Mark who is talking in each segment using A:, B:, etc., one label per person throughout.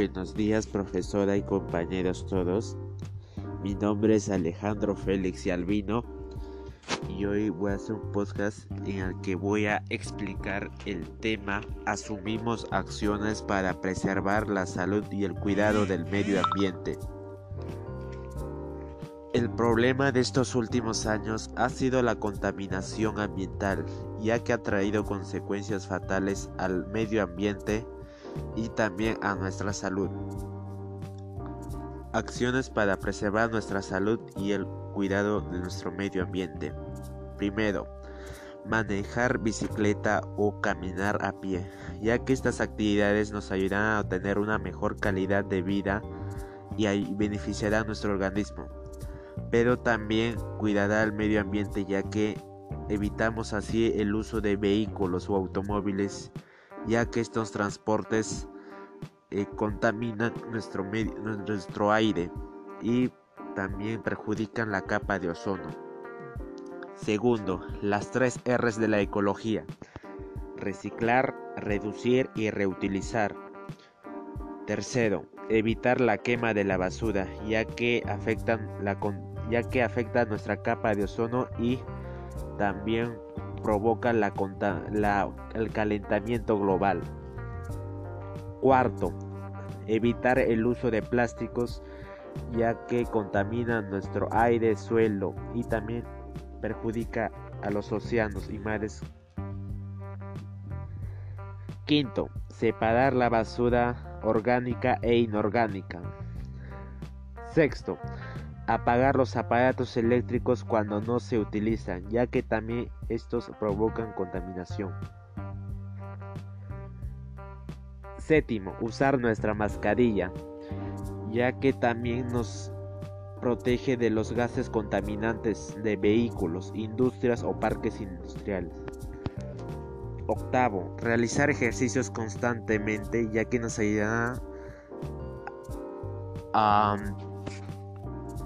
A: Buenos días profesora y compañeros todos. Mi nombre es Alejandro Félix y Albino y hoy voy a hacer un podcast en el que voy a explicar el tema Asumimos acciones para preservar la salud y el cuidado del medio ambiente. El problema de estos últimos años ha sido la contaminación ambiental, ya que ha traído consecuencias fatales al medio ambiente y también a nuestra salud. Acciones para preservar nuestra salud y el cuidado de nuestro medio ambiente. Primero, manejar bicicleta o caminar a pie, ya que estas actividades nos ayudarán a tener una mejor calidad de vida y beneficiará a nuestro organismo. Pero también cuidará al medio ambiente ya que evitamos así el uso de vehículos o automóviles ya que estos transportes eh, contaminan nuestro, nuestro aire y también perjudican la capa de ozono. Segundo, las tres R's de la ecología. Reciclar, reducir y reutilizar. Tercero, evitar la quema de la basura, ya que afectan la ya que afecta nuestra capa de ozono y también provoca la, el calentamiento global. Cuarto, evitar el uso de plásticos ya que contaminan nuestro aire, suelo y también perjudica a los océanos y mares. Quinto, separar la basura orgánica e inorgánica. Sexto, apagar los aparatos eléctricos cuando no se utilizan, ya que también estos provocan contaminación. Séptimo, usar nuestra mascarilla, ya que también nos protege de los gases contaminantes de vehículos, industrias o parques industriales. Octavo, realizar ejercicios constantemente, ya que nos ayudará a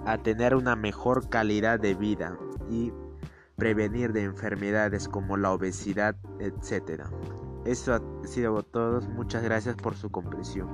A: a tener una mejor calidad de vida y prevenir de enfermedades como la obesidad, etc. Eso ha sido todo. Muchas gracias por su comprensión.